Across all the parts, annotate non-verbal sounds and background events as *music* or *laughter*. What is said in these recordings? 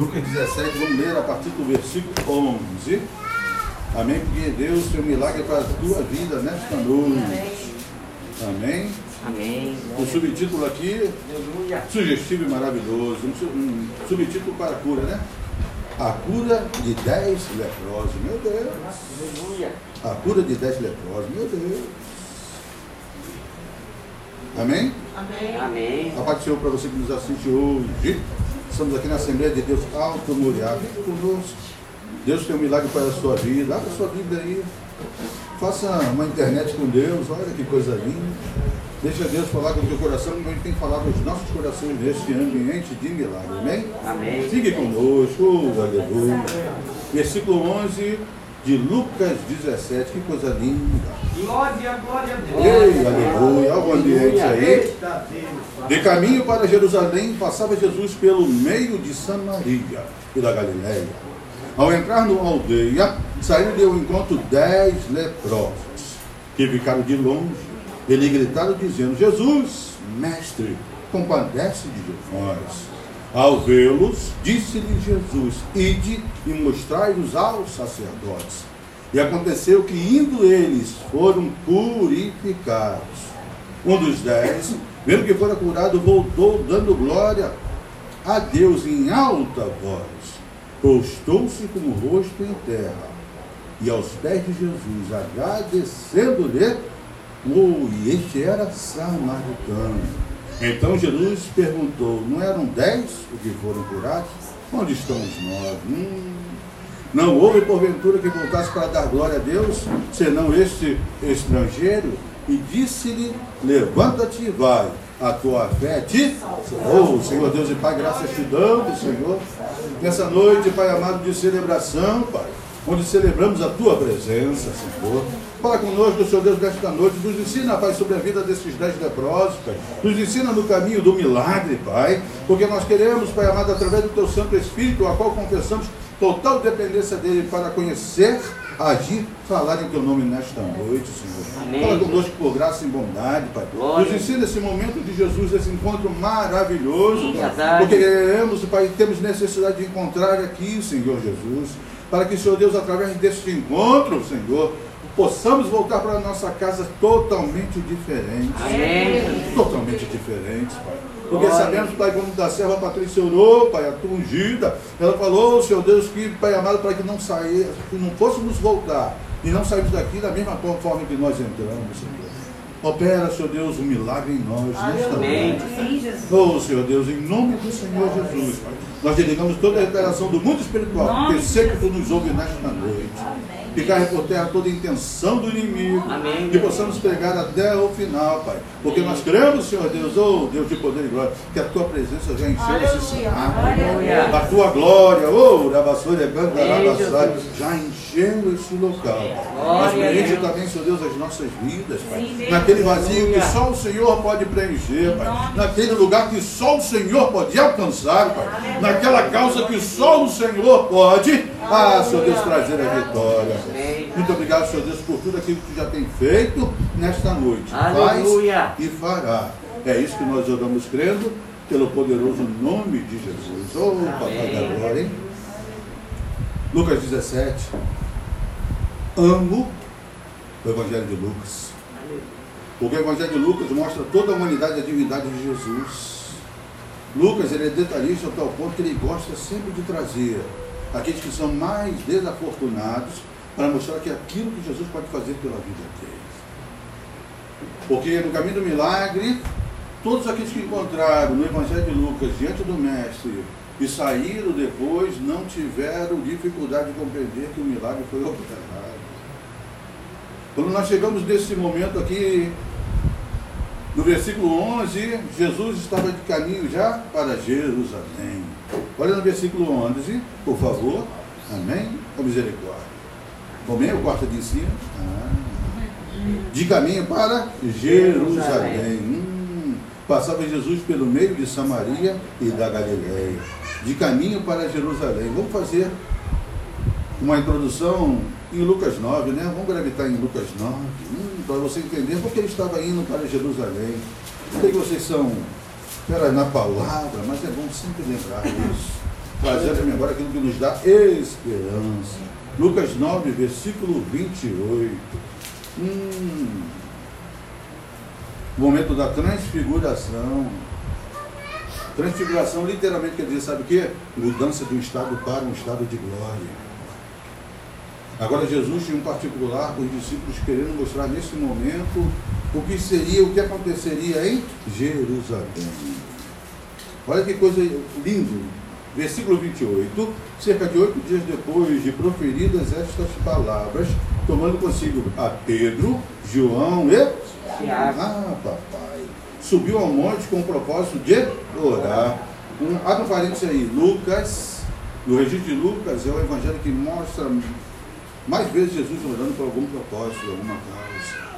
Lucas 17, vamos ler a partir do versículo 11. Amém? Porque Deus tem um milagre para a tua vida nesta noite. Amém? Amém. O subtítulo aqui, sugestivo e maravilhoso. Um, subtítulo para a cura, né? A cura de dez leprosos. Meu Deus. Aleluia. A cura de dez leprosos. Meu Deus. Amém? Amém. A paz do Senhor para você que nos assiste hoje. Estamos aqui na Assembleia de Deus Alto Moriá. Fique conosco. Deus tem um milagre para a sua vida. Abra a sua Bíblia aí. Faça uma internet com Deus. Olha que coisa linda. Deixa Deus falar com o teu coração, como Ele tem falado aos nossos corações neste ambiente de milagre. Amém? Amém. Fique conosco. Aleluia. Versículo 11 de Lucas 17. Que coisa linda. Glória, glória a Deus. Ei, aleluia. Olha o ambiente aí. De caminho para Jerusalém, passava Jesus pelo meio de Samaria e da Galiléia. Ao entrar numa aldeia, saíram-lhe ao encontro dez leprosos, que ficaram de longe. Ele gritaram dizendo, Jesus, mestre, compadece de nós. Ao vê-los, disse-lhe Jesus, ide e mostrai-os aos sacerdotes. E aconteceu que, indo eles, foram purificados. Um dos dez, vendo que fora curado, voltou dando glória a Deus em alta voz. Postou-se com o rosto em terra e aos pés de Jesus, agradecendo-lhe, oh, e este era samaritano. Então Jesus perguntou: Não eram dez os que foram curados? Onde estão os nove? Hum, não houve porventura que voltasse para dar glória a Deus, senão este estrangeiro? E disse-lhe: Levanta-te e vai, a tua fé te. Oh, Senhor Deus e Pai, graças te damos, Senhor. Nessa noite, Pai amado, de celebração, Pai, onde celebramos a tua presença, Senhor. Fala conosco, Senhor Deus, nesta noite. Nos ensina, Pai, sobre a vida desses dez leprosos, Pai. Nos ensina no caminho do milagre, Pai. Porque nós queremos, Pai amado, através do Teu Santo Espírito, a qual confessamos total dependência dele para conhecer, agir, falar em Teu nome nesta noite, Senhor. Amém. Fala conosco por graça e bondade, Pai. Glória. Nos ensina esse momento de Jesus, esse encontro maravilhoso, Pai. Verdade. Porque queremos, Pai, temos necessidade de encontrar aqui, Senhor Jesus. Para que, Senhor Deus, através deste encontro, Senhor, possamos voltar para a nossa casa totalmente diferentes. Amém. Totalmente diferentes, Pai. Porque Glória. sabemos, Pai, como da serva Patrícia orou, Pai, a tua ungida. Ela falou, Senhor Deus, que, Pai amado, para que não sair, que não fôssemos voltar e não saímos daqui da mesma forma que nós entramos, Senhor. Opera, Senhor Deus, um milagre em nós Amém. Oh, Senhor Deus, em nome do Senhor Jesus, Pai, nós desligamos toda a reparação do mundo espiritual, porque sei que Tu nos ouve nesta noite. Caia por terra toda a intenção do inimigo. Amém. Que possamos pregar até o final, Pai. Porque nós cremos, Senhor Deus, oh Deus de poder e glória, que a Tua presença já encheu esse cenário. Aleluia. A Tua glória, oh, Rabassolha, Ganda, Amém, Rabassai, Jesus. já encheu esse local. Mas preenche também, Senhor Deus, as nossas vidas, Pai. Sim. Naquele vazio que só o Senhor pode preencher, Pai. Naquele lugar que só o Senhor pode alcançar, Pai. Naquela causa que só o Senhor pode, ah, Senhor Deus, trazer a vitória. Amém. Muito obrigado, Senhor Deus, por tudo aquilo que tu já tem feito nesta noite. Aleluia. Faz e fará. É isso que nós oramos crendo, pelo poderoso nome de Jesus. Oh, Papai da glória, hein? Lucas 17. Amo o Evangelho de Lucas. Porque o Evangelho de Lucas mostra toda a humanidade e a divindade de Jesus. Lucas ele é detalhista a tal ponto que ele gosta sempre de trazer aqueles que são mais desafortunados para mostrar que aquilo que Jesus pode fazer pela vida deles. Porque no caminho do milagre, todos aqueles que encontraram no Evangelho de Lucas diante do Mestre e saíram depois não tiveram dificuldade de compreender que o milagre foi operado. Quando nós chegamos nesse momento aqui, no versículo 11, Jesus estava de caminho já para Jerusalém. Olha no versículo 11, por favor. Amém? Com misericórdia. Amém? O quarto de cima. Ah. De caminho para Jerusalém. Hum. Passava Jesus pelo meio de Samaria e da Galiléia. De caminho para Jerusalém. Vamos fazer uma introdução em Lucas 9, né? Vamos gravitar em Lucas 9, hum, para você entender porque ele estava indo para Jerusalém. Eu sei que vocês são fera na palavra, mas é bom sempre lembrar isso. trazer à memória aquilo que nos dá esperança. Lucas 9, versículo 28. Hum, momento da transfiguração. Transfiguração literalmente quer dizer, sabe o quê? Mudança de um estado para um estado de glória. Agora Jesus tinha um particular os discípulos querendo mostrar nesse momento o que seria, o que aconteceria em Jerusalém. Olha que coisa linda. Versículo 28. Cerca de oito dias depois de proferidas estas palavras, tomando consigo a Pedro, João e Tiago. ah, papai. Subiu ao monte com o propósito de orar. Um, abre um parênteses aí. Lucas, no registro de Lucas, é o evangelho que mostra mais vezes Jesus orando por algum propósito, alguma causa.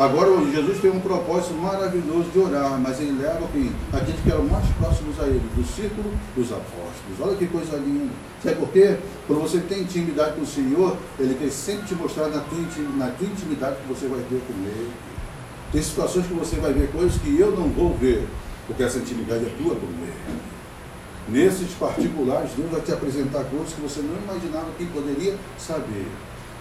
Agora, Jesus tem um propósito maravilhoso de orar, mas ele leva quem? Aqueles que eram mais próximos a ele, do círculo dos apóstolos. Olha que coisa linda. Sabe por quê? Quando você tem intimidade com o Senhor, ele quer sempre te mostrar na tua, na tua intimidade que você vai ter com ele. Tem situações que você vai ver coisas que eu não vou ver, porque essa intimidade é tua com ele. Nesses particulares, Deus vai te apresentar coisas que você não imaginava que poderia saber.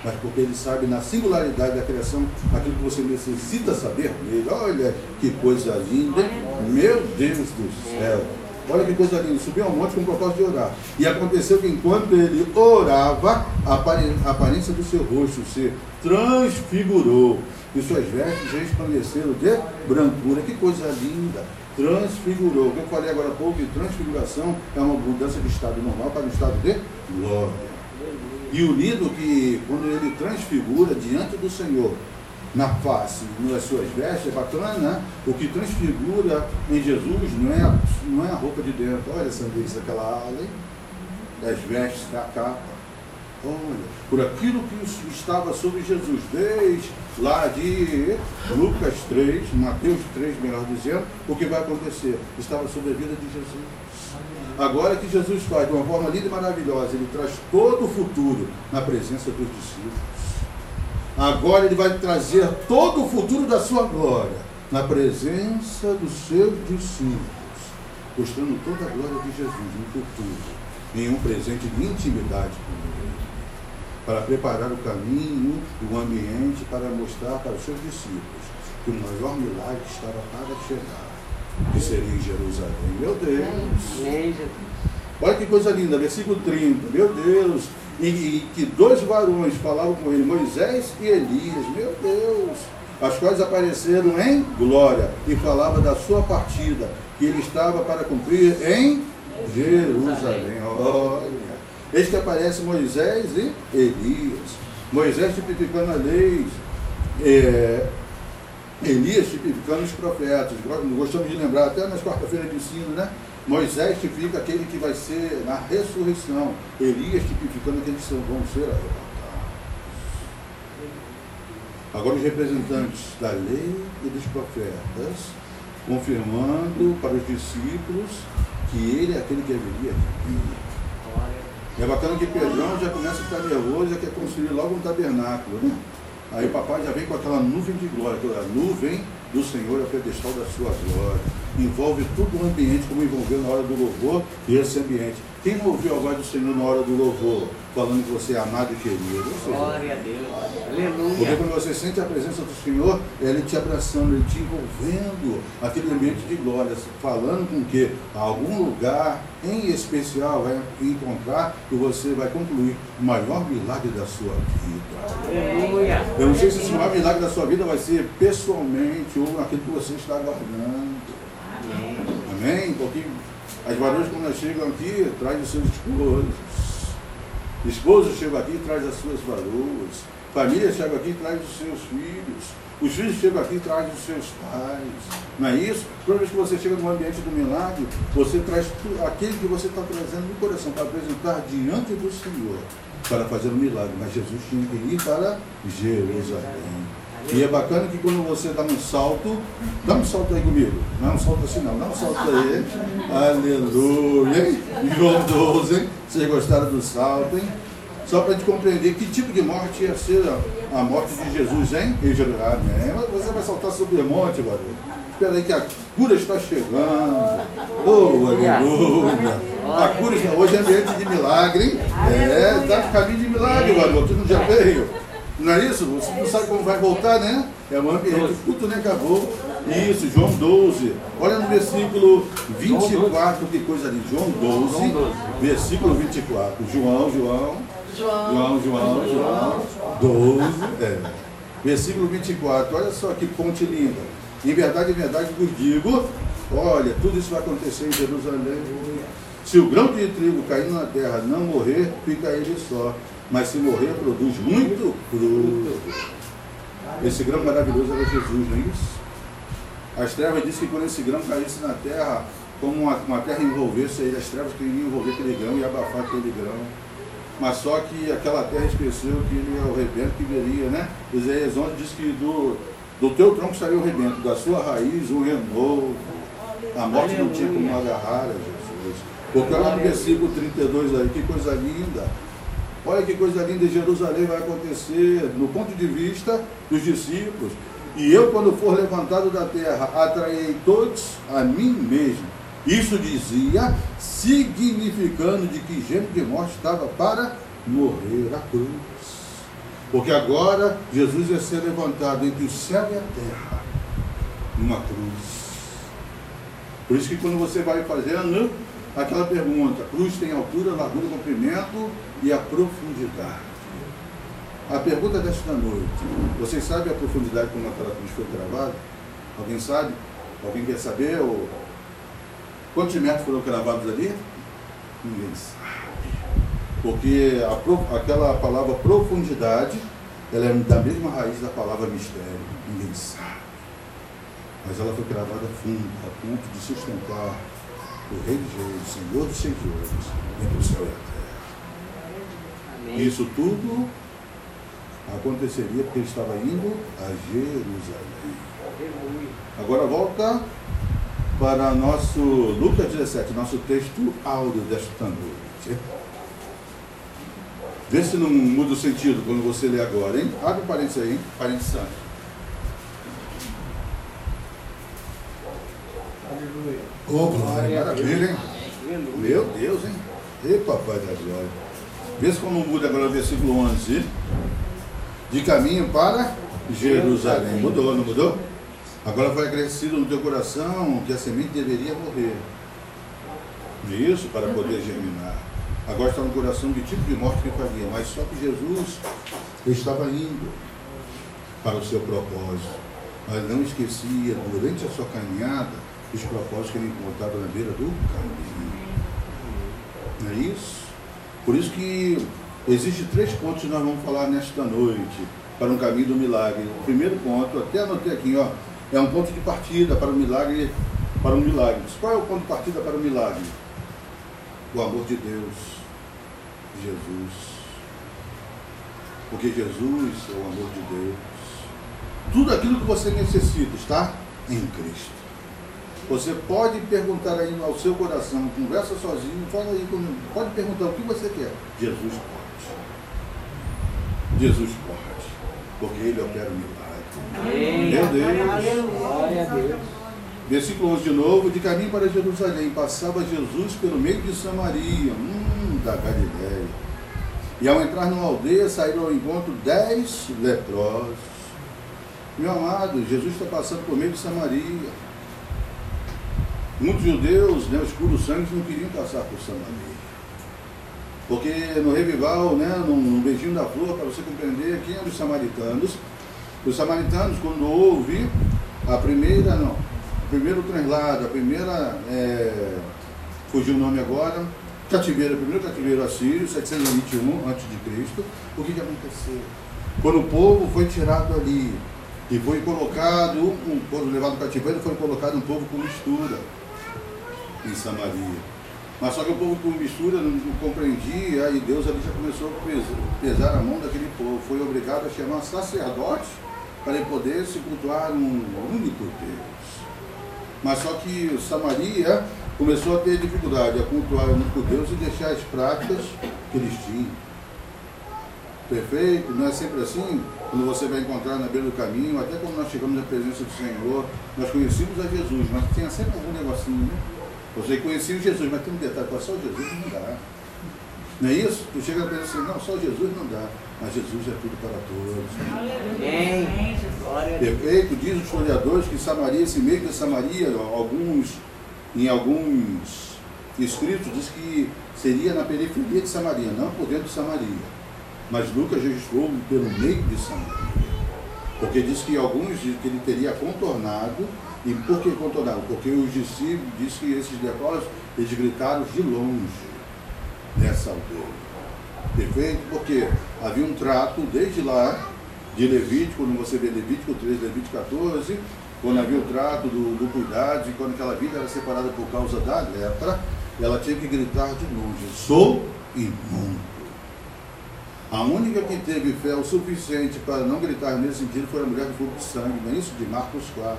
Mas porque Ele sabe na singularidade da criação aquilo que você necessita saber dele. Olha que coisa linda? Meu Deus do céu. Olha que coisa linda. Subiu ao monte com o propósito de orar. E aconteceu que enquanto ele orava, a aparência do seu rosto se transfigurou. E suas vestes resplandeceram de brancura. Que coisa linda transfigurou. O que eu falei agora há pouco, transfiguração é uma mudança de estado normal para um estado de glória. E o lindo que quando ele transfigura diante do Senhor, na face, nas suas vestes, é bacana, né? O que transfigura em Jesus não é, a- não é a roupa de dentro. Olha vez, aquela ala, das vestes, da capa. Olha, por aquilo que estava sobre Jesus, desde lá de Lucas 3, Mateus 3, melhor dizendo, o que vai acontecer? Estava sobre a vida de Jesus. Agora que Jesus faz de uma forma linda e maravilhosa, ele traz todo o futuro na presença dos discípulos. Agora ele vai trazer todo o futuro da sua glória na presença dos seus discípulos, mostrando toda a glória de Jesus no futuro, em um presente de intimidade com ele, para preparar o caminho e o ambiente para mostrar para os seus discípulos que o maior milagre estava para chegar, que seria em Jerusalém. Meu Deus! Olha que coisa linda, versículo 30, meu Deus, e, e que dois varões falavam com ele, Moisés e Elias, meu Deus, as quais apareceram em glória e falava da sua partida, que ele estava para cumprir em Jerusalém. Olha, eis que aparece Moisés e Elias, Moisés tipificando a lei, é, Elias tipificando os profetas. Gostamos de lembrar até nas quarta-feiras de ensino, né? Moisés tipifica aquele que vai ser na ressurreição. Elias tipificando aqueles que vão ser arrebatados. Agora os representantes da lei e dos profetas, confirmando para os discípulos que ele é aquele que haveria de vir. É bacana que Pedrão já começa a ficar nervoso, já quer construir logo um tabernáculo, né? Aí o papai já vem com aquela nuvem de glória, aquela nuvem do Senhor é o pedestal da sua glória. Envolve todo o ambiente, como envolveu na hora do louvor esse ambiente. Quem não ouviu a voz do Senhor na hora do louvor, falando que você é amado e querido? Glória a Deus. porque Aleluia. quando você sente a presença do Senhor, é Ele te abraçando, Ele te envolvendo, aquele ambiente de glória, falando com que algum lugar em especial vai encontrar e você vai concluir o maior milagre da sua vida. Aleluia. Eu não sei se esse maior milagre da sua vida vai ser pessoalmente ou aquilo que você está aguardando. Amém. Amém? Porque as varoas, quando chegam aqui, traz os seus esposos. Esposos chegam aqui e traz as suas varoas. Família chega aqui e traz os seus filhos. Os filhos chegam aqui e traz os seus pais. Não é isso? Toda vez que você chega no ambiente do milagre, você traz aquele que você está trazendo no coração para apresentar diante do Senhor para fazer o milagre. Mas Jesus tinha que ir para Jerusalém. E é bacana que quando você dá um salto, dá um salto aí comigo. Não é um salto assim não, dá um salto aí. *laughs* Aleluia, hein? 12, hein? Vocês gostaram do salto, hein? Só para a gente compreender que tipo de morte ia ser a, a morte de Jesus, hein? Em Jerusalém. Mas Você vai saltar sobre o monte, barulho. Espera aí que a cura está chegando. Oh, aleluia. A cura está hoje é ambiente de milagre, hein? É, está no caminho de milagre, garoto. Não já veio? Não é isso? Você não sabe como vai voltar, né? É um ambiente. Culto nem acabou. Isso, João 12. Olha no versículo 24, que coisa ali. João 12, João 12. versículo 24. João, João. João. João, João, João. 12. É. Versículo 24. Olha só que ponte linda. Em verdade, em verdade vos digo: olha, tudo isso vai acontecer em Jerusalém. Se o grão de trigo cair na terra não morrer, fica ele só. Mas se morrer, produz muito fruto. Esse grão maravilhoso era Jesus, não é isso? As trevas dizem que quando esse grão caísse na terra, como uma, uma terra envolvesse ele, as trevas queriam envolver aquele grão e abafar aquele grão. Mas só que aquela terra esqueceu que ele é o rebento que viria, né? Isaías 11 diz que do, do teu tronco saiu o rebento, da sua raiz um renovo. A morte não tinha como agarrar a Jesus. Porque olha no versículo 32 aí, que coisa linda. Olha que coisa linda em Jerusalém vai acontecer, no ponto de vista dos discípulos. E eu, quando for levantado da terra, atrairei todos a mim mesmo. Isso dizia, significando de que gênero de morte estava para morrer a cruz. Porque agora Jesus ia ser levantado entre o céu e a terra, numa cruz. Por isso que quando você vai fazendo aquela pergunta, cruz tem altura, largura, comprimento e a profundidade. A pergunta desta noite, vocês sabem a profundidade como aquela cruz foi gravada? Alguém sabe? Alguém quer saber? Ou... Quantos metros foram cravados ali? Ninguém sabe. Porque a pro- aquela palavra profundidade, ela é da mesma raiz da palavra mistério. Ninguém sabe. Mas ela foi cravada fundo, a ponto de sustentar o Rei de Reis, Senhor dos Senhores, entre o céu e a terra. Amém. Isso tudo aconteceria porque ele estava indo a Jerusalém. Agora volta para nosso Lucas 17, nosso texto áudio desta noite. Vê se não muda o sentido quando você lê agora, hein? Abre parênteses aí, hein? Parênteses Ô, glória, maravilha, hein? Meu Deus, hein? Ei, papai da glória. Vê como muda agora o versículo 11. De caminho para Jerusalém. Mudou, não mudou? Agora foi acrescido no teu coração que a semente deveria morrer. Isso, para poder germinar. Agora está no coração que tipo de morte que faria. Mas só que Jesus estava indo para o seu propósito. Mas não esquecia, durante a sua caminhada, os propósitos que ele encontrava na beira do caminho. Não é isso? Por isso que existem três pontos que nós vamos falar nesta noite para um caminho do milagre. O primeiro ponto, até anotei aqui, ó, é um ponto de partida para o milagre, para um milagre. Qual é o ponto de partida para o milagre? O amor de Deus, Jesus. Porque Jesus é o amor de Deus. Tudo aquilo que você necessita está em Cristo. Você pode perguntar aí ao seu coração, conversa sozinho, fala aí comigo. Pode perguntar o que você quer. Jesus pode. Jesus pode. Porque Ele opera o milagre. Amém. Meu Deus. Glória a Deus. Versículo 11 de novo, de caminho para Jerusalém, passava Jesus pelo meio de Samaria, hum, da Galiléia. E ao entrar numa aldeia, saíram ao encontro dez leprosos. Meu amado, Jesus está passando por meio de Samaria. Muitos judeus, né, os puros sangues, não queriam passar por Samaria. Porque no revival, né, no beijinho da flor, para você compreender quem eram os samaritanos, os samaritanos, quando houve a primeira, não, o primeiro translado, a primeira, é, fugiu o nome agora, cativeiro, o primeiro cativeiro assírio, 721 a.C., o que, que aconteceu? Quando o povo foi tirado ali e foi colocado, um povo levado cativeiro, foi colocado um povo com mistura em Samaria. Mas só que o povo com mistura não, compreendia e Deus ali já começou a pesar, pesar a mão daquele povo. Foi obrigado a chamar sacerdotes para ele poder se cultuar um único Deus. Mas só que Samaria começou a ter dificuldade a cultuar o único Deus e deixar as práticas que eles tinham. Perfeito? Não é sempre assim? Quando você vai encontrar na beira do caminho, até quando nós chegamos à presença do Senhor, nós conhecemos a Jesus, mas tinha sempre algum negocinho, né? Você conhecia Jesus, mas tem um detalhe, para só Jesus não dá. Não é isso? Tu chega a pensar assim, não, só Jesus não dá. Mas Jesus é tudo para todos. Amém. Glória a Deus. Perfeito, diz os historiadores que Samaria, esse meio de Samaria, alguns, em alguns escritos, diz que seria na periferia de Samaria, não por dentro de Samaria. Mas Lucas registrou pelo meio de Samaria. Porque diz que alguns dizem que ele teria contornado. E por que contornado? Porque os discípulos diz que esses leprosos, eles gritaram de longe nessa aldeia. Perfeito? Porque havia um trato desde lá de Levítico, quando você vê Levítico 3, Levítico 14, quando havia o trato do, do cuidado, e quando aquela vida era separada por causa da lepra, ela tinha que gritar de longe: Sou imundo. A única que teve fé o suficiente para não gritar nesse sentido foi a mulher do fogo de sangue, não é isso? De Marcos 4.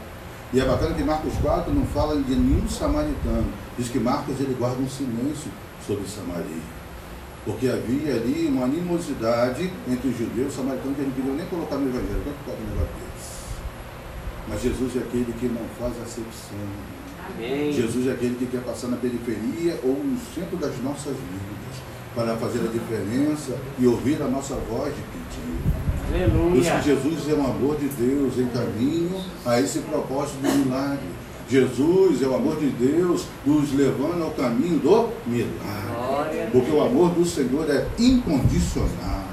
E é bacana que Marcos 4 não fala de nenhum samaritano. Diz que Marcos ele guarda um silêncio sobre Samaria. Porque havia ali uma animosidade entre os judeus e os samaritanos que não queriam nem colocar no evangelho. Que pode um negócio? Mas Jesus é aquele que não faz acepção. Amém. Jesus é aquele que quer passar na periferia ou no centro das nossas vidas para fazer a diferença e ouvir a nossa voz de pedido. Por isso Aleluia. que Jesus é o amor de Deus em caminho a esse propósito do milagre. Jesus é o amor de Deus nos levando ao caminho do milagre. Porque o amor do Senhor é incondicional.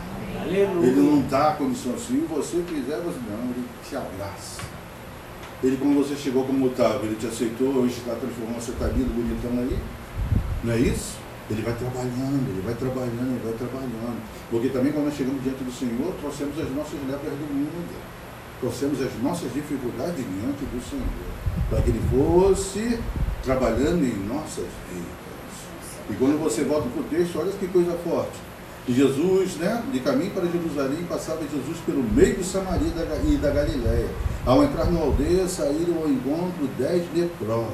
Ele Aleluia. não dá condição. Se você quiser, você não, ele te abraça. Ele, quando você chegou como estava, ele te aceitou, hoje está transformando, você está lindo, bonitão aí. Não é isso? Ele vai trabalhando, ele vai trabalhando, ele vai trabalhando. Porque também quando nós chegamos diante do Senhor, trouxemos as nossas lepras do mundo. Trouxemos as nossas dificuldades diante do Senhor. Para que Ele fosse trabalhando em nossas vidas. E quando você volta para o texto, olha que coisa forte. Jesus, né, de caminho para Jerusalém, passava Jesus pelo meio de Samaria e e da Galiléia. Ao entrar na aldeia, saíram ao encontro dez leprosos.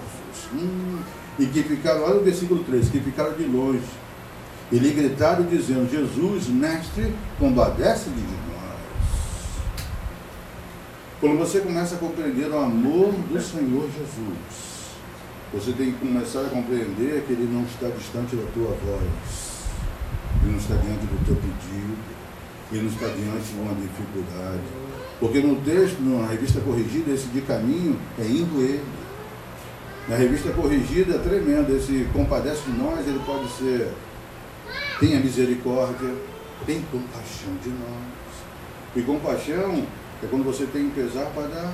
Hum, e que ficaram, olha o versículo 3, que ficaram de longe. E lhe gritaram, dizendo: Jesus, mestre, compadece de nós. Quando você começa a compreender o amor do Senhor Jesus, você tem que começar a compreender que Ele não está distante da tua voz. Ele não está diante do teu pedido. Ele não está diante de uma dificuldade. Porque no texto, na revista corrigida, esse de caminho é indo ele. Na revista corrigida é tremendo. Esse compadece de nós, ele pode ser tenha misericórdia, tem compaixão de nós. E compaixão é quando você tem um pesar para dar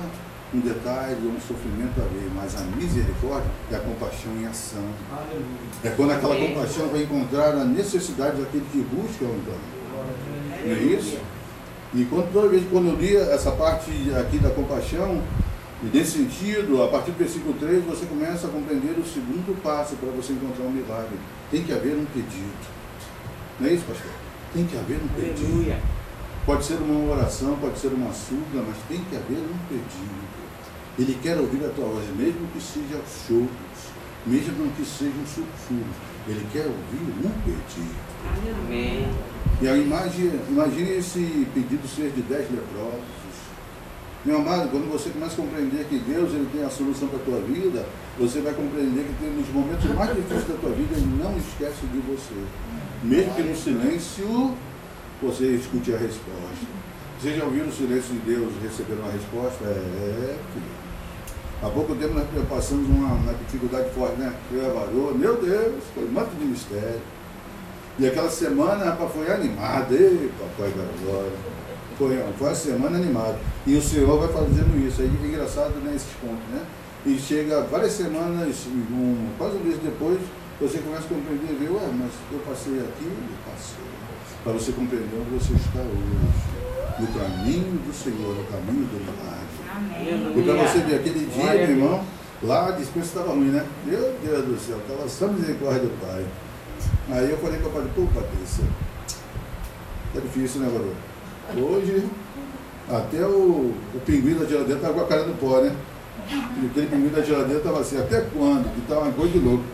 um detalhe, um sofrimento alheio, mas a misericórdia é a compaixão em ação. Aleluia. É quando aquela Amém. compaixão vai encontrar a necessidade daquele que busca o caminho. Não é isso? E quando, toda vez quando eu li essa parte aqui da compaixão, e nesse sentido, a partir do versículo 3, você começa a compreender o segundo passo para você encontrar um milagre. Tem que haver um pedido. Não é isso, pastor? Tem que haver um pedido. Aleluia. Pode ser uma oração, pode ser uma súplica, mas tem que haver um pedido. Ele quer ouvir a tua voz, mesmo que seja choros, mesmo que sejam sussurros. Ele quer ouvir um pedido. Amém. E aí imagine, imagine esse pedido ser de dez leprosos. Meu amado, quando você começa a compreender que Deus ele tem a solução para a tua vida, você vai compreender que nos momentos mais difíceis da tua vida, Ele não esquece de você. Mesmo que no silêncio você escute a resposta. Você já ouviu no silêncio de Deus receber uma resposta? É, filho. Há pouco tempo nós passamos uma, uma dificuldade forte, né? Eu e a varoa, meu Deus, foi um monte de mistério. E aquela semana, rapaz, foi animada. Ei, papai da glória. Foi, foi uma semana animada. E o Senhor vai fazendo isso. Aí é engraçado nesses pontos, né? E chega várias semanas, um, quase um mês depois, você começa a compreender, ver, ué, mas eu passei aqui, eu passei. Para você compreender onde você está hoje. No caminho do Senhor, no caminho do milagre. E para você ver aquele dia, meu irmão, lá a dispensa estava ruim, né? Meu Deus do céu, estava só misericórdia do Pai. Aí eu falei para o padre, pô, Patrícia, tá difícil, né, garoto? Hoje, até o, o pinguim da geladeira estava com a cara no pó, né? E aquele pinguim da geladeira estava assim, até quando? Que estava uma coisa de louco.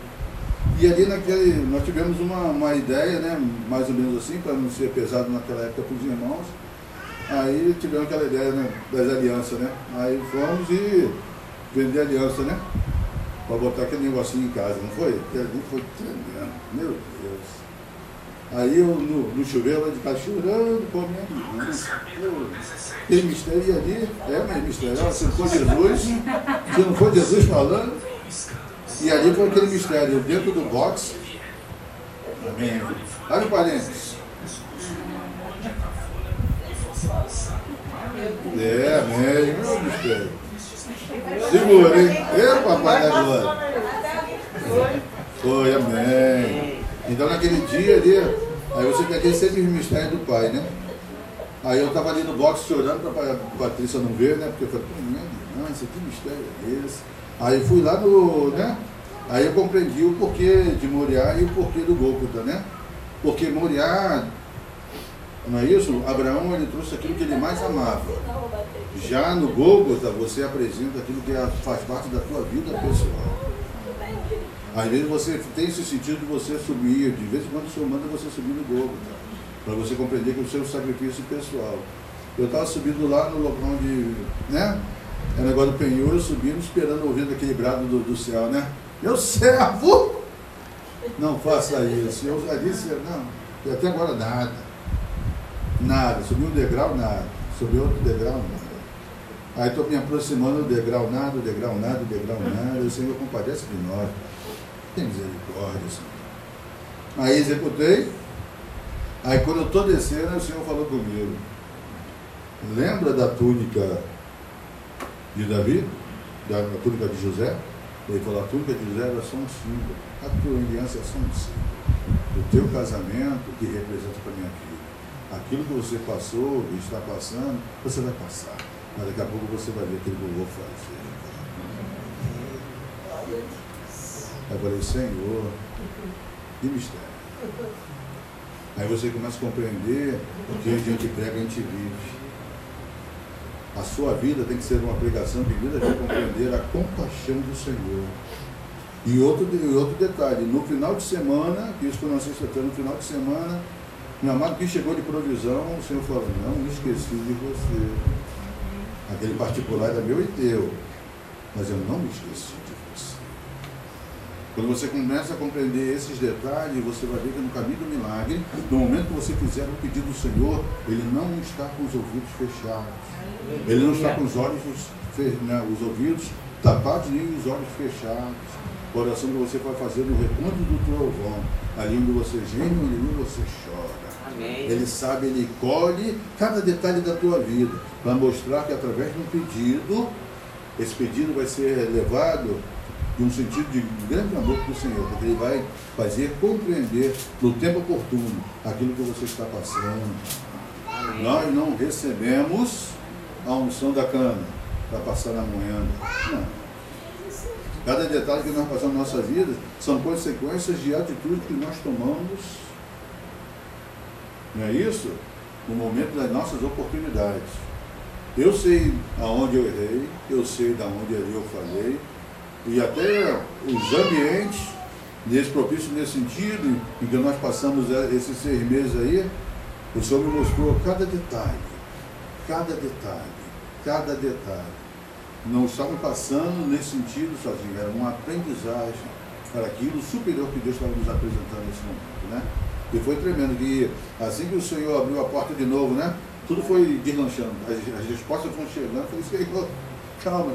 E ali naquele, nós tivemos uma, uma ideia, né, mais ou menos assim, para não ser pesado naquela época para os irmãos. Aí tivemos aquela ideia né, das alianças, né? Aí fomos e vender aliança, né? para botar aquele negocinho em casa, não foi? Ali foi tremendo, meu Deus. Aí eu no, no chuveiro lá de casa chorando a minha irmã. Eu- Aquele mistério ali, é meio misterioso, se não for Jesus, se não for Jesus falando, e ali foi aquele mistério, dentro do box. Amém. Olha o parênteses. É, amém. Meu mistério. Segura, hein? Eu, papai da glória. Foi, amém. Então naquele dia ali, aí você tem aquele sempre mistério do pai, né? Aí eu tava ali no box chorando para a Patrícia não ver, né? Porque eu falei, pô, minha irmã, esse que mistério é esse? Aí fui lá no, né? Aí eu compreendi o porquê de Moriá e o porquê do Gólgota, né? Porque Moriá, não é isso? Abraão, ele trouxe aquilo que ele mais amava. Já no Gólgota, você apresenta aquilo que é- faz parte da tua vida pessoal. Às vezes você tem esse sentido de você subir, de vez em quando o Senhor manda você subir no Gólgota, para você compreender que o seu sacrifício pessoal. Eu estava subindo lá no local onde, né? É negócio do penhor, subindo, esperando ouvindo aquele brado do, do céu, né? Meu servo! Não faça isso. Eu já disse, não, até agora nada. Nada. Subi um degrau, nada. Subi outro degrau, nada. Aí estou me aproximando do degrau, nada, degrau, nada, degrau, nada. O Senhor compadece de nós. Tem misericórdia, Senhor. Aí executei. Aí quando eu estou descendo, o Senhor falou comigo. Lembra da túnica de Davi? Da, da túnica de José? Ele falou, a túnica de José era só um símbolo. A tua aliança é só um símbolo. O teu casamento que representa para minha vida. Aquilo que você passou e está passando, você vai passar. Mas daqui a pouco você vai ver aquilo que eu vou fazer. Eu falei, Senhor, que mistério. Aí você começa a compreender o que a gente prega, a gente vive. A sua vida tem que ser uma pregação de vida de compreender a compaixão do Senhor. E outro, e outro detalhe, no final de semana, que isso foi na sexta-feira, no final de semana, meu amado que chegou de provisão, o Senhor falou, não me esqueci de você. Aquele particular era meu e teu, mas eu não me esqueci. Quando você começa a compreender esses detalhes, você vai ver que no caminho do milagre, no momento que você fizer o pedido do Senhor, Ele não está com os ouvidos fechados. Ele não está com os olhos, né, os ouvidos tapados nem os olhos fechados. A oração que você vai fazer no recôndito do trovão, ali onde você geme, ali onde você chora. Amém. Ele sabe, ele colhe cada detalhe da tua vida, para mostrar que através de um pedido, esse pedido vai ser levado de um sentido de grande amor para o Senhor, porque ele vai fazer compreender no tempo oportuno aquilo que você está passando. Amém. Nós não recebemos a unção da cana para passar na moenda. Não. Cada detalhe que nós passamos na nossa vida são consequências de atitudes que nós tomamos. Não é isso? No momento das nossas oportunidades. Eu sei aonde eu errei, eu sei da onde eu falei, e até os ambientes nesse propício nesse sentido, em que nós passamos esses seis meses aí, o Senhor me mostrou cada detalhe, cada detalhe, cada detalhe. Não estamos passando nesse sentido sozinho, era uma aprendizagem para aquilo superior que Deus estava nos apresentando nesse momento, né? E foi tremendo que assim que o Senhor abriu a porta de novo, né? Tudo foi deslanchando, as, as respostas foram chegando, eu falei, Senhor, calma.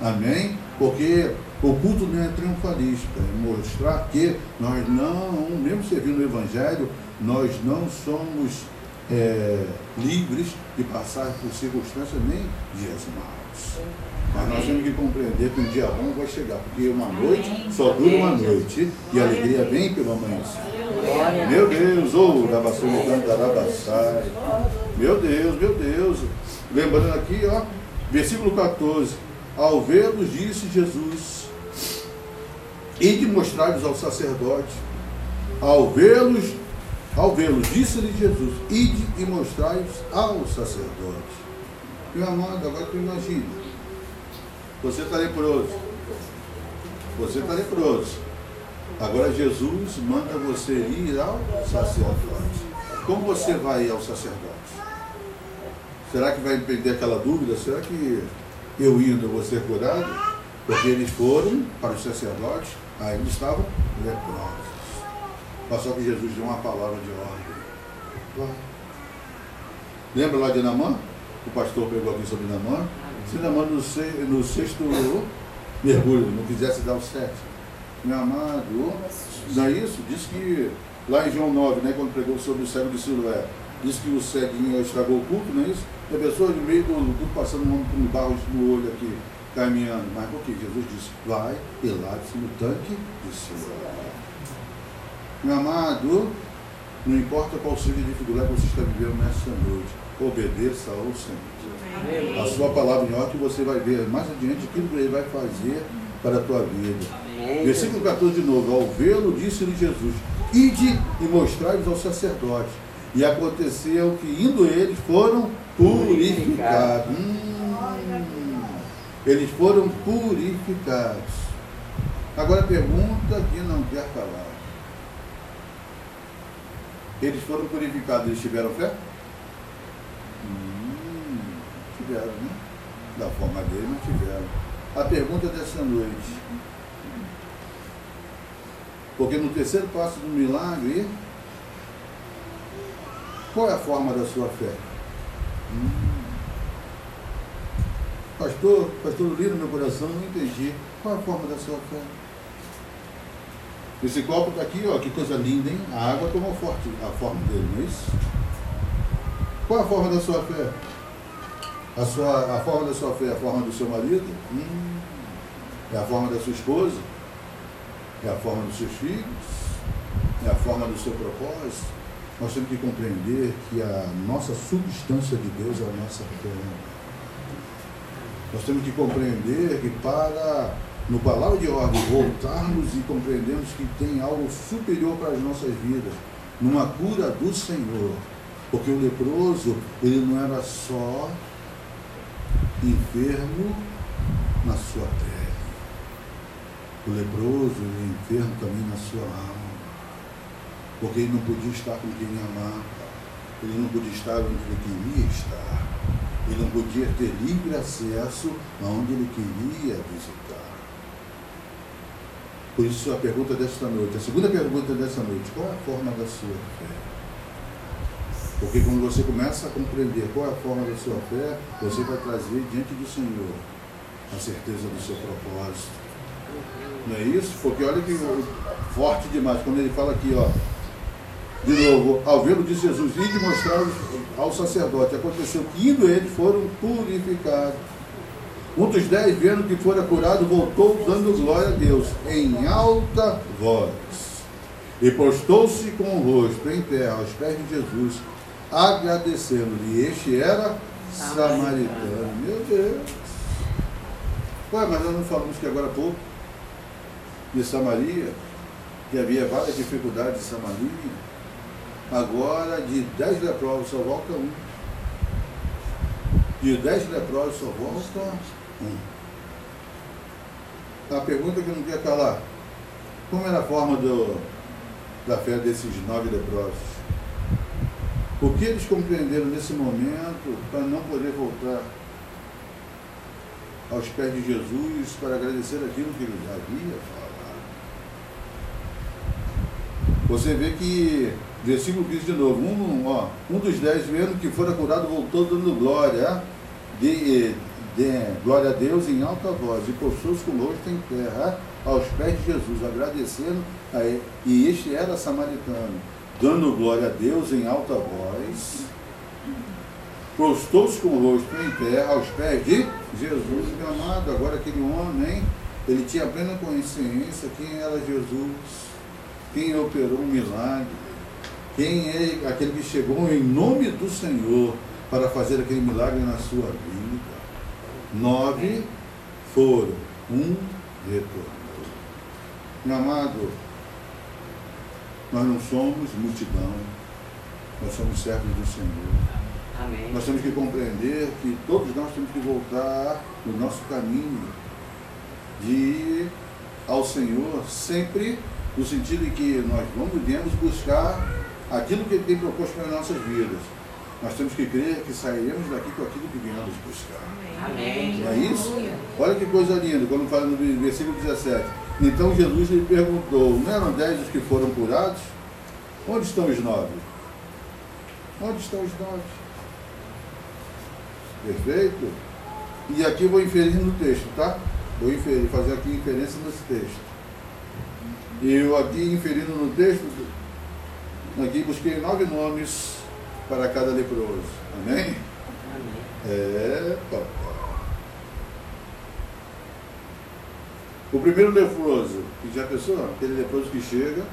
Amém? Porque o culto não é triunfalista, é mostrar que nós não, mesmo servindo o Evangelho, nós não somos é, livres de passar por circunstâncias nem dias maus. Mas nós temos que compreender que um dia bom vai chegar, porque uma noite só dura uma noite e a alegria vem pelo amanhecer. Meu Deus, ou vassoura cantarabassai. Meu Deus, meu Deus. Lembrando aqui, ó, versículo 14. Ao vê-los, disse Jesus, e de mostrar-lhes ao sacerdote. Ao vê-los, ao vê-los, disse-lhe Jesus, ide e mostrai-os ao sacerdote. Meu amado, agora tu imagina. Você está leproso. Você está leproso. Agora Jesus manda você ir ao sacerdote. Como você vai ao sacerdote? Será que vai perder aquela dúvida? Será que eu indo eu vou ser curado? Porque eles foram para os sacerdotes, eles estavam leprosos. Mas só que Jesus deu uma palavra de ordem. Lembra lá de Namã? O pastor pegou aqui sobre Namã. Se Namã no, se- no sexto mergulho não quisesse dar o sétimo. Meu amado, não é isso? Diz que lá em João 9, né, quando pregou sobre o cego de Siloé, diz que o ceguinho estragou o culto, não é isso? E a pessoa no meio do culto passando um homem com barros no olho aqui, caminhando. Mas por que? Jesus disse, vai e lave-se no tanque de Siloé. Meu amado, não importa qual seja a dificuldade que você está vivendo nessa noite, obedeça ao Senhor. A sua palavra em ordem você vai ver mais adiante aquilo que ele vai fazer para a tua vida. Amém. Versículo 14 de novo, ao vê-lo, disse-lhe Jesus, ide e mostrai-vos ao sacerdote. E aconteceu que indo eles foram purificados. Hum, eles foram purificados. Agora pergunta que não quer calar. Eles foram purificados, eles tiveram fé? Hum, tiveram, né? Da forma dele, mas tiveram. A pergunta dessa noite. Porque no terceiro passo do milagre, qual é a forma da sua fé? Hum. Pastor, pastor, eu li no meu coração, não entendi. Qual é a forma da sua fé? Esse copo está aqui, ó, que coisa linda, hein? A água tomou forte a forma dele, não é isso? Qual é a forma da sua fé? A, sua, a forma da sua fé é a forma do seu marido? Hum. É a forma da sua esposa? É a forma dos seus filhos? É a forma do seu propósito? Nós temos que compreender que a nossa substância de Deus é a nossa fé. Nós temos que compreender que para, no palavra de ordem, voltarmos e compreendermos que tem algo superior para as nossas vidas, numa cura do Senhor. Porque o leproso, ele não era só enfermo na sua pele. O leproso, ele é enfermo também na sua alma. Porque ele não podia estar com quem amava. Ele não podia estar onde ele queria estar. Ele não podia ter livre acesso aonde ele queria visitar. Por isso a pergunta desta noite, a segunda pergunta desta noite, qual é a forma da sua fé? Porque quando você começa a compreender qual é a forma da sua fé, você vai trazer diante do Senhor a certeza do seu propósito. Não é isso? Porque olha que forte demais, quando ele fala aqui, ó. De novo, ao vê-lo disse Jesus, e de mostrar ao sacerdote. Aconteceu que indo eles foram purificados. Um dos dez, vendo que fora curado, voltou dando glória a Deus em alta voz. E postou-se com o rosto em terra aos pés de Jesus, agradecendo-lhe. Este era samaritano. Meu Deus. Ué, mas nós não falamos que agora há pouco de Samaria, que havia várias dificuldades em Samaria. Agora, de dez leprosos só volta um. De dez leprosos só volta um. A pergunta que não quer calar. Como era a forma do, da fé desses nove leprosos? O que eles compreenderam nesse momento para não poder voltar aos pés de Jesus para agradecer aquilo que ele havia falado? Você vê que, versículo 15 de novo, um, ó, um dos dez, vendo que fora curado, voltou dando glória, de, de, glória a Deus em alta voz, e postou-se com rosto em terra, aos pés de Jesus, agradecendo a ele. E este era samaritano, dando glória a Deus em alta voz, postou-se com o rosto em terra, aos pés de Jesus, meu amado. Agora aquele homem, ele tinha plena consciência quem era Jesus quem operou um milagre, quem é aquele que chegou em nome do Senhor para fazer aquele milagre na sua vida. Nove foram, um retornou. Meu amado, nós não somos multidão, nós somos servos do Senhor. Amém. Nós temos que compreender que todos nós temos que voltar no nosso caminho de ir ao Senhor sempre no sentido de que nós vamos devemos buscar aquilo que Ele tem proposto para as nossas vidas. nós temos que crer que sairemos daqui com aquilo que viemos buscar. Amém. Não é isso? Olha que coisa linda, quando fala no versículo 17. Então Jesus lhe perguntou: Não eram dez os que foram curados? Onde estão os nove? Onde estão os nove? Perfeito? E aqui eu vou inferir no texto, tá? Vou inferir, fazer aqui inferência nesse texto. Eu aqui inferindo no texto, aqui busquei nove nomes para cada leproso. Amém? Amém. É, papai. O primeiro leproso, que já pensou? Aquele leproso que chega.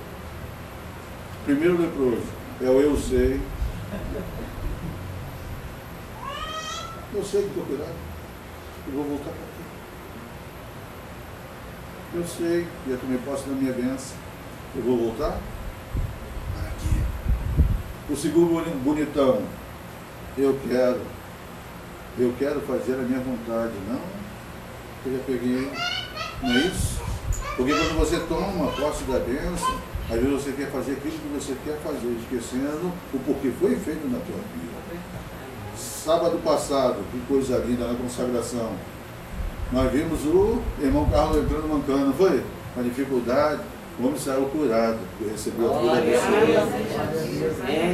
Primeiro leproso é o eu sei. Eu sei que estou curado. Eu vou voltar para. Eu sei, eu tomei posse da minha bênção. Eu vou voltar aqui. O segundo boni- bonitão, eu quero. Eu quero fazer a minha vontade. Não, eu já peguei. Não é isso? Porque quando você toma posse da bênção, às vezes você quer fazer aquilo que você quer fazer, esquecendo o porquê foi feito na tua vida. Sábado passado, que coisa linda na consagração. Nós vimos o irmão Carlos entrando mancando, não foi? Com dificuldade, o homem saiu curado, recebeu a cura do Senhor.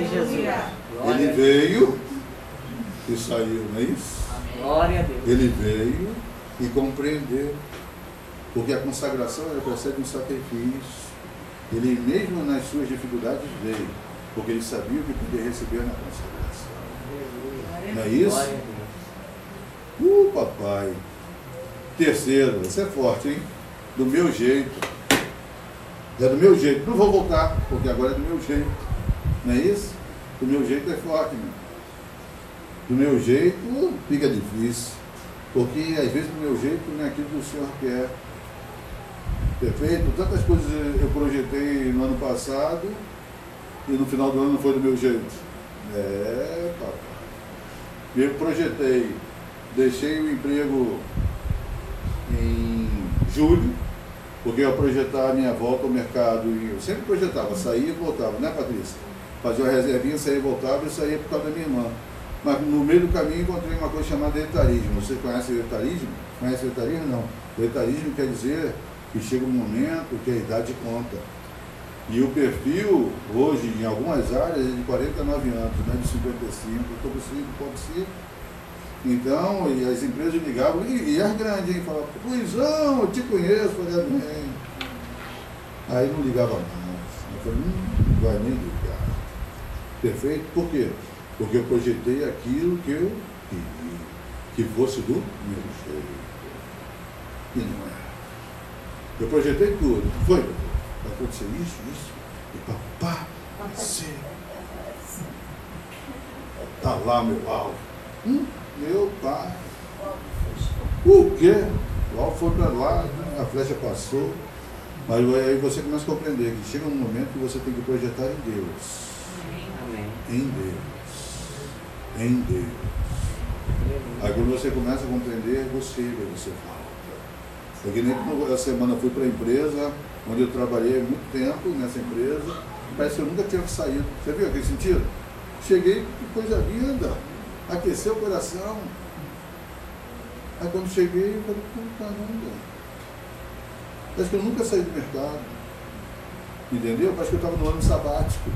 Jesus. Ele veio e saiu, não é isso? Glória a Deus. Ele veio e compreendeu. Porque a consagração ela precede um sacrifício. Ele mesmo nas suas dificuldades veio. Porque ele sabia o que podia receber na consagração. Não é isso? Uh, papai. Terceiro, esse é forte, hein? Do meu jeito. É do meu jeito. Não vou voltar, porque agora é do meu jeito. Não é isso? Do meu jeito é forte, meu. Do meu jeito fica difícil. Porque às vezes do meu jeito não é aquilo que o Senhor quer. Perfeito? Tantas coisas eu projetei no ano passado e no final do ano não foi do meu jeito. É, papai. Eu projetei, deixei o emprego em julho, porque eu ia projetar a minha volta ao mercado eu sempre projetava, saía e voltava, né Patrícia? Fazia uma reservinha, saía e voltava e saía por causa da minha irmã. Mas no meio do caminho encontrei uma coisa chamada etarismo. Você conhece o etarismo? Conhece o etarismo? Não. O etarismo quer dizer que chega um momento que a idade conta. E o perfil, hoje, em algumas áreas, é de 49 anos, não é de 55, estou com 5,5. Então, e as empresas ligavam, e, e as grandes, hein, falavam, Luizão, eu te conheço, falei, amém. Aí não ligava mais. Eu falei, hum, não vai nem ligar. Perfeito? Por quê? Porque eu projetei aquilo que eu queria, que fosse do meu jeito. E não é. Eu projetei tudo. Foi? Vai acontecer isso, isso. E papá, você. Tá lá meu alvo. Hum, meu pai. O quê? O alvo foi para lá, a flecha passou. Mas aí você começa a compreender que chega um momento que você tem que projetar em Deus. Amém. Em Deus. Em Deus. Aí quando você começa a compreender, você vai você falta. Porque nem quando essa semana eu fui para a empresa, onde eu trabalhei muito tempo nessa empresa, parece que eu nunca tinha saído. Você viu aquele sentido? Cheguei, que coisa linda, aqueceu o coração. Aí quando cheguei, eu falei, pô, caramba, parece que eu nunca saí do mercado. Entendeu? Parece que eu estava no ano sabático.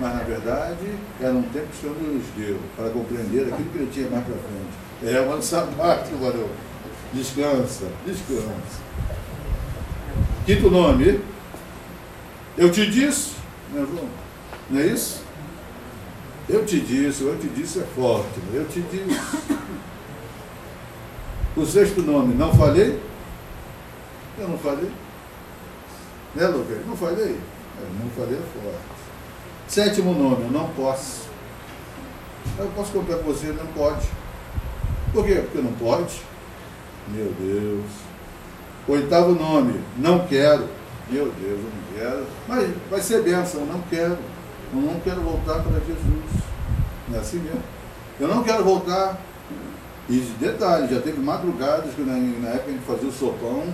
Mas na verdade era um tempo que o Senhor nos deu para compreender aquilo que ele tinha mais para frente. É um ano sabático, varão. Descansa, descansa. Quinto nome. Eu te disse, né, João? Não é isso? Eu te disse, eu te disse é forte. né? Eu te disse. O sexto nome, não falei? Eu não falei. Né, Lucas? Não falei? Eu não falei é forte. Sétimo nome, não posso. Eu posso contar com você, não pode. Por quê? Porque não pode. Meu Deus. Oitavo nome, não quero. Meu Deus, eu não quero. Mas vai ser bênção, não quero. Eu não quero voltar para Jesus. Não é assim mesmo? Eu não quero voltar. E detalhe, já teve madrugadas que na, na época gente fazia o sopão.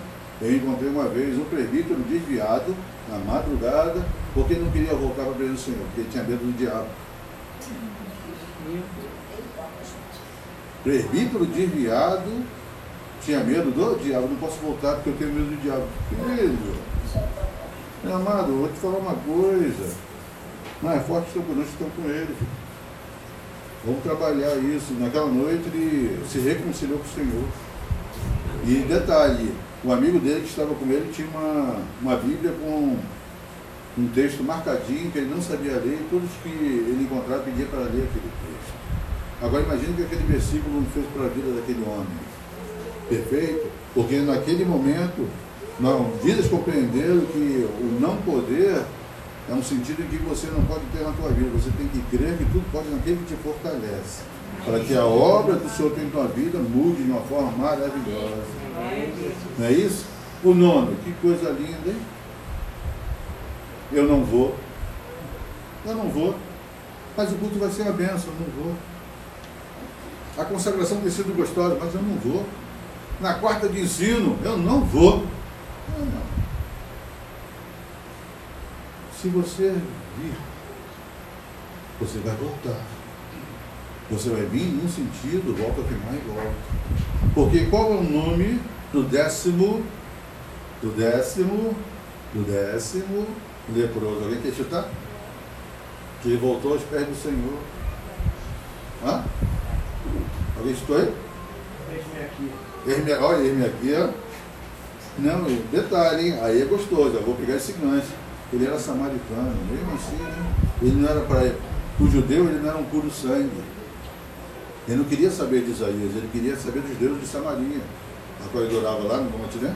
Eu encontrei uma vez um presbítero desviado, na madrugada, porque não queria voltar para a presença do Senhor, porque ele tinha medo do diabo. Presbítero desviado tinha medo do diabo, não posso voltar porque eu tenho medo do diabo. Querido, meu amado, vou te falar uma coisa. Mais forte estão conosco, estão com ele. Vamos trabalhar isso. Naquela noite ele se reconciliou com o Senhor. E detalhe, o amigo dele que estava com ele tinha uma, uma Bíblia com um texto marcadinho que ele não sabia ler e todos que ele encontrava pedia para ler aquele texto. Agora imagine que aquele versículo não fez para a vida daquele homem. Perfeito? Porque naquele momento, não, vidas compreenderam que o não poder é um sentido que você não pode ter na tua vida. Você tem que crer que tudo pode naquele que te fortalece. Para que a obra do Senhor tem em tua vida mude de uma forma maravilhosa. Não é isso? O nono, que coisa linda, hein? Eu não vou. Eu não vou. Mas o culto vai ser a benção, eu não vou. A consagração tem sido gostosa, mas eu não vou. Na quarta de ensino, eu não vou. Não, não. Se você vir, você vai voltar. Você vai vir num sentido, volta a firmar e volta. Porque qual é o nome do décimo, do décimo, do décimo leproso? Alguém quer chutar? Que voltou aos pés do Senhor. Hã? Alguém chutou aí? Aqui. Olha, Erme aqui, ó. Não, detalhe, hein? Aí é gostoso, eu vou pegar esse gancho. Ele era samaritano, mesmo assim, né? Ele não era para. O judeu, ele não era um puro sangue. Ele não queria saber de Isaías, ele queria saber dos deuses de Samaria. A qual ele adorava lá no monte, né?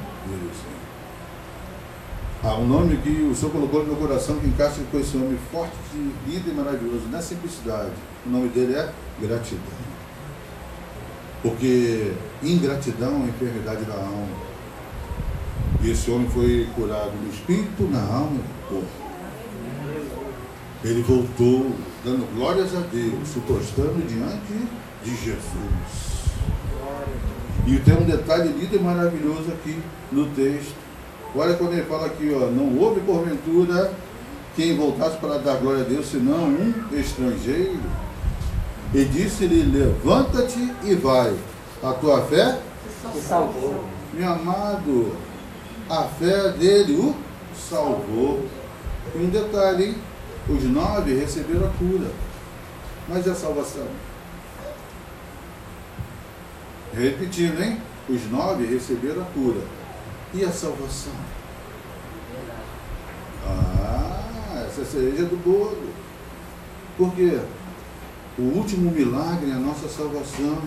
Há um nome que o Senhor colocou no meu coração que encaixa com esse nome forte, lindo e maravilhoso, na simplicidade. O nome dele é gratidão. Porque ingratidão é a enfermidade da alma. E esse homem foi curado no espírito, na alma e no corpo. Ele voltou dando glórias a Deus, se prostrando diante de Jesus. E tem um detalhe lindo e maravilhoso aqui no texto. Olha quando ele fala aqui, ó, não houve porventura quem voltasse para dar glória a Deus, senão um estrangeiro. E disse-lhe, levanta-te e vai. A tua fé, Salvou. meu amado, a fé dele o salvou. E um detalhe? Os nove receberam a cura. Mas a salvação? Repetindo, hein? Os nove receberam a cura. E a salvação? Ah, essa é a cereja do bolo. Por quê? O último milagre é a nossa salvação.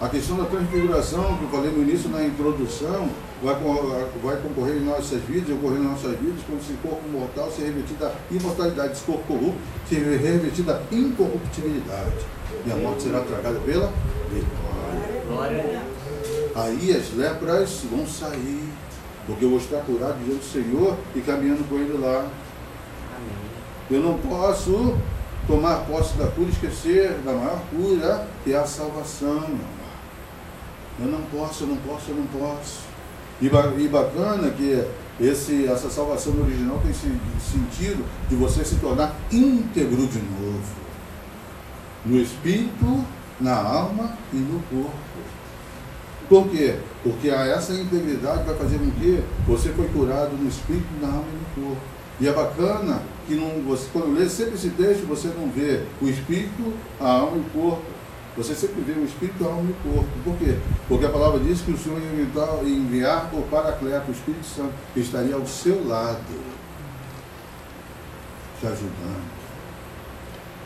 A questão da transfiguração, que eu falei no início na introdução, vai, vai concorrer em nossas vidas, ocorrer em nossas vidas, quando esse corpo mortal se revestir da imortalidade, esse corpo corrupto se revestir da incorruptibilidade. E a morte será tragada pela vitória. Aí as lepras vão sair, porque eu vou estar curado diante do Senhor e caminhando com Ele lá. Eu não posso tomar posse da cura e esquecer da maior cura, que é a salvação. Eu não posso, eu não posso, eu não posso. E, ba- e bacana que esse, essa salvação original tem esse sentido de você se tornar íntegro de novo. No espírito, na alma e no corpo. Por quê? Porque essa integridade vai fazer com que você foi curado no espírito, na alma e no corpo. E é bacana que não, você, quando lê sempre esse texto, você não vê o espírito, a alma e o corpo. Você sempre vê o espírito, a alma e o corpo. Por quê? Porque a palavra diz que o Senhor ia enviar, ia enviar o Paracleto, o Espírito Santo, que estaria ao seu lado, te ajudando.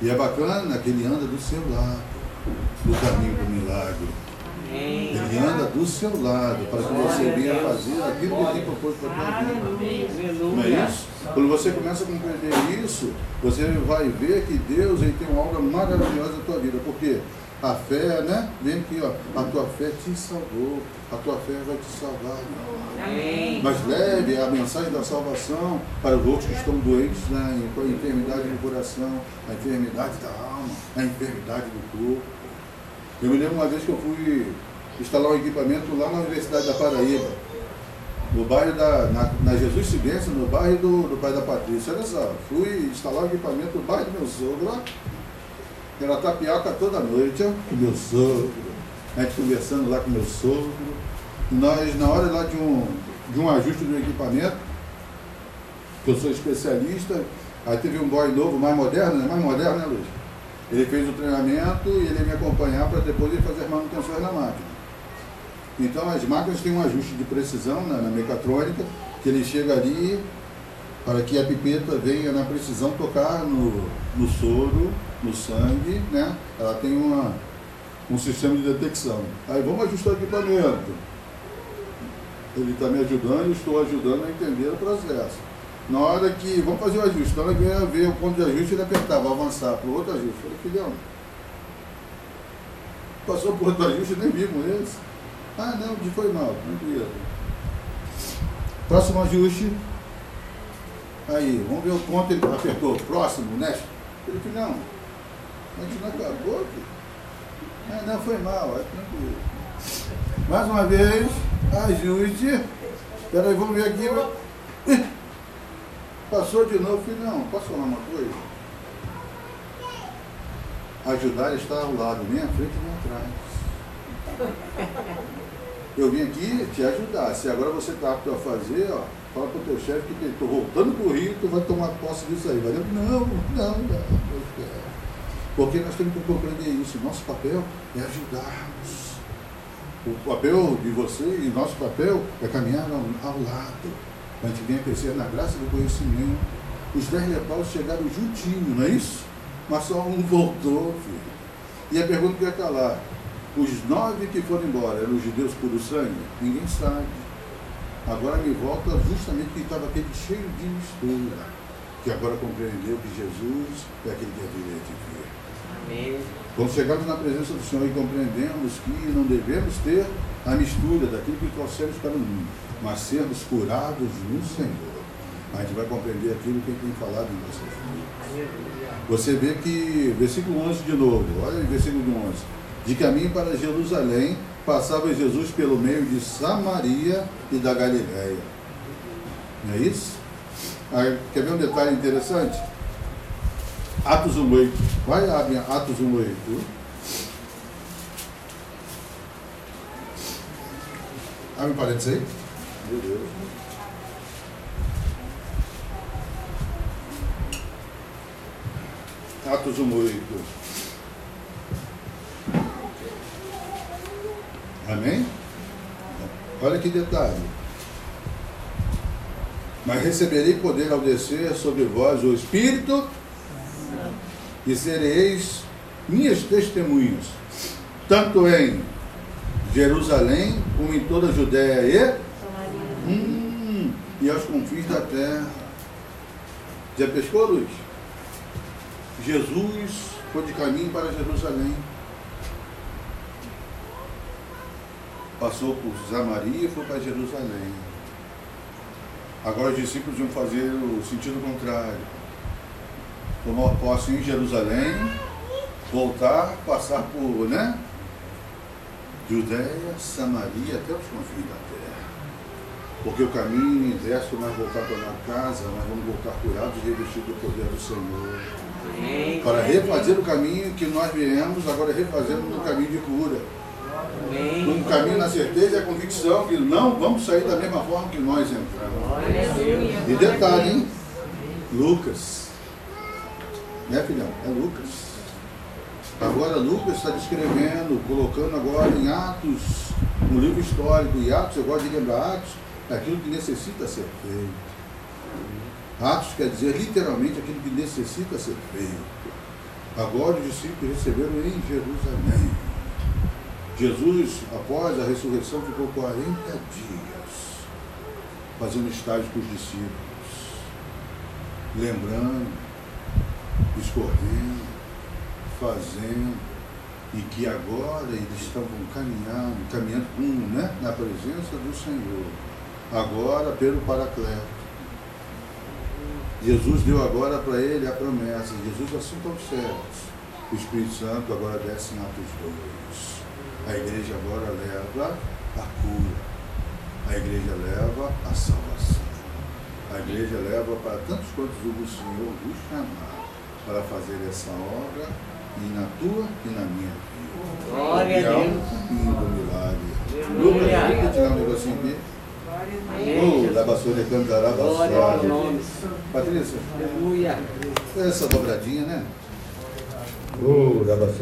E é bacana que ele anda do seu lado, no caminho do milagre. Ele anda do seu lado para que você venha fazer aquilo que ele tem proposto para a tua vida. Não é isso? Quando você começa a compreender isso, você vai ver que Deus ele tem uma obra maravilhosa na tua vida. Porque a fé, né? Vem aqui, ó. A tua fé te salvou. A tua fé vai te salvar. Amém. Mas leve a mensagem da salvação para os outros que estão doentes com a enfermidade do coração, a enfermidade da alma, a enfermidade do corpo. Eu me lembro uma vez que eu fui instalar um equipamento lá na Universidade da Paraíba. no bairro da. Na, na Jesus Ciência, no bairro do, do pai da Patrícia. Olha só, fui instalar o equipamento no bairro do meu sogro lá. Era tapioca toda noite, com meu sogro. A gente conversando lá com meu sogro. Nós, na hora lá de um, de um ajuste do equipamento, que eu sou especialista, aí teve um boy novo, mais moderno, né? Mais moderno, né, Luiz? Ele fez o treinamento e ele ia me acompanhar para depois ele fazer as manutenções na máquina. Então as máquinas têm um ajuste de precisão na, na mecatrônica, que ele chega ali para que a pipeta venha na precisão tocar no, no soro, no sangue, né? Ela tem uma, um sistema de detecção. Aí vamos ajustar o equipamento. Ele está me ajudando, eu estou ajudando a entender o processo. Na hora que, vamos fazer o ajuste, na hora que eu ver o ponto de ajuste, ele apertava, avançar para o outro ajuste. Falei, filhão, passou por outro ajuste, nem vi com esse. Ah, não, foi mal, tranquilo. Próximo ajuste. Aí, vamos ver o ponto, ele apertou, próximo, né? Eu falei, não, a gente não acabou aqui. Ah, não, foi mal, é tranquilo. Mais uma vez, ajuste. Peraí, vamos ver aqui. Passou de novo, falei, não, posso falar uma coisa? Ajudar está ao lado, nem à frente nem atrás. Eu vim aqui te ajudar. Se agora você está apto a fazer, ó, fala para o teu chefe que estou voltando para o Rio, tu vai tomar posse disso aí. Vai não, não, não, não. Porque nós temos que compreender isso. Nosso papel é ajudarmos. O papel de você e nosso papel é caminhar ao, ao lado. A gente venha crescer na graça do conhecimento. Os dez leprosos chegaram juntinho, não é isso? Mas só um voltou, filho. E a pergunta que ia calar: os nove que foram embora eram os judeus puro sangue? Ninguém sabe. Agora me volta justamente que estava aquele cheio de mistura, que agora compreendeu que Jesus é aquele que é direito de ver. Amém. Quando chegamos na presença do Senhor e compreendemos que não devemos ter a mistura daquilo que trouxemos para o mundo, mas sermos curados no Senhor. A gente vai compreender aquilo que ele tem falado em nossas vidas. Você vê que, versículo 11 de novo, olha o versículo 11. De caminho para Jerusalém, passava Jesus pelo meio de Samaria e da Galiléia. Não é isso? Aí, quer ver um detalhe interessante? Atos 1,8. Vai, abre Atos 1,8. Abre um parênteses aí. Meu Deus. Atos 1,8. Amém? Olha que detalhe. Mas receberei poder ao descer sobre vós o Espírito e sereis minhas testemunhas, tanto em Jerusalém como em toda a Judéia e, hum, e aos confins da terra. Já pescou, Luiz? Jesus foi de caminho para Jerusalém. Passou por Samaria e foi para Jerusalém. Agora os discípulos iam fazer o sentido contrário. Tomar posse em Jerusalém, voltar, passar por, né? Judéia, Samaria, até os confins da terra. Porque o caminho inverso nós voltar para a casa, nós vamos voltar curados e revestidos do poder do Senhor. Amém. Para refazer o caminho que nós viemos, agora refazendo no caminho de cura. Amém. Um caminho na certeza e a convicção que não vamos sair da mesma forma que nós entramos. E detalhe, hein? Lucas. Né, filhão? É Lucas. Agora Lucas está descrevendo, colocando agora em Atos, um livro histórico, e Atos, eu gosto de lembrar Atos, é aquilo que necessita ser feito. Atos quer dizer literalmente aquilo que necessita ser feito. Agora os discípulos receberam em Jerusalém. Jesus, após a ressurreição, ficou 40 dias fazendo estágio com os discípulos, lembrando, discorrendo, fazendo, e que agora eles estavam caminhando, caminhando um, né, na presença do Senhor, agora pelo Paracleto. Jesus deu agora para ele a promessa, Jesus assunta aos céus. O Espírito Santo agora desce em Atos 2. A igreja agora leva a cura. A igreja leva a salvação. A igreja leva para tantos quantos o Senhor vos chamar para fazer essa obra e na tua e na minha vida. Glória E a Deus. caminho do milagre. Um negocinho aqui. Amém. Oh, da vassoura cantará Glória nome. Patrícia, Aleluia. essa dobradinha, né? Oh, da vassoura.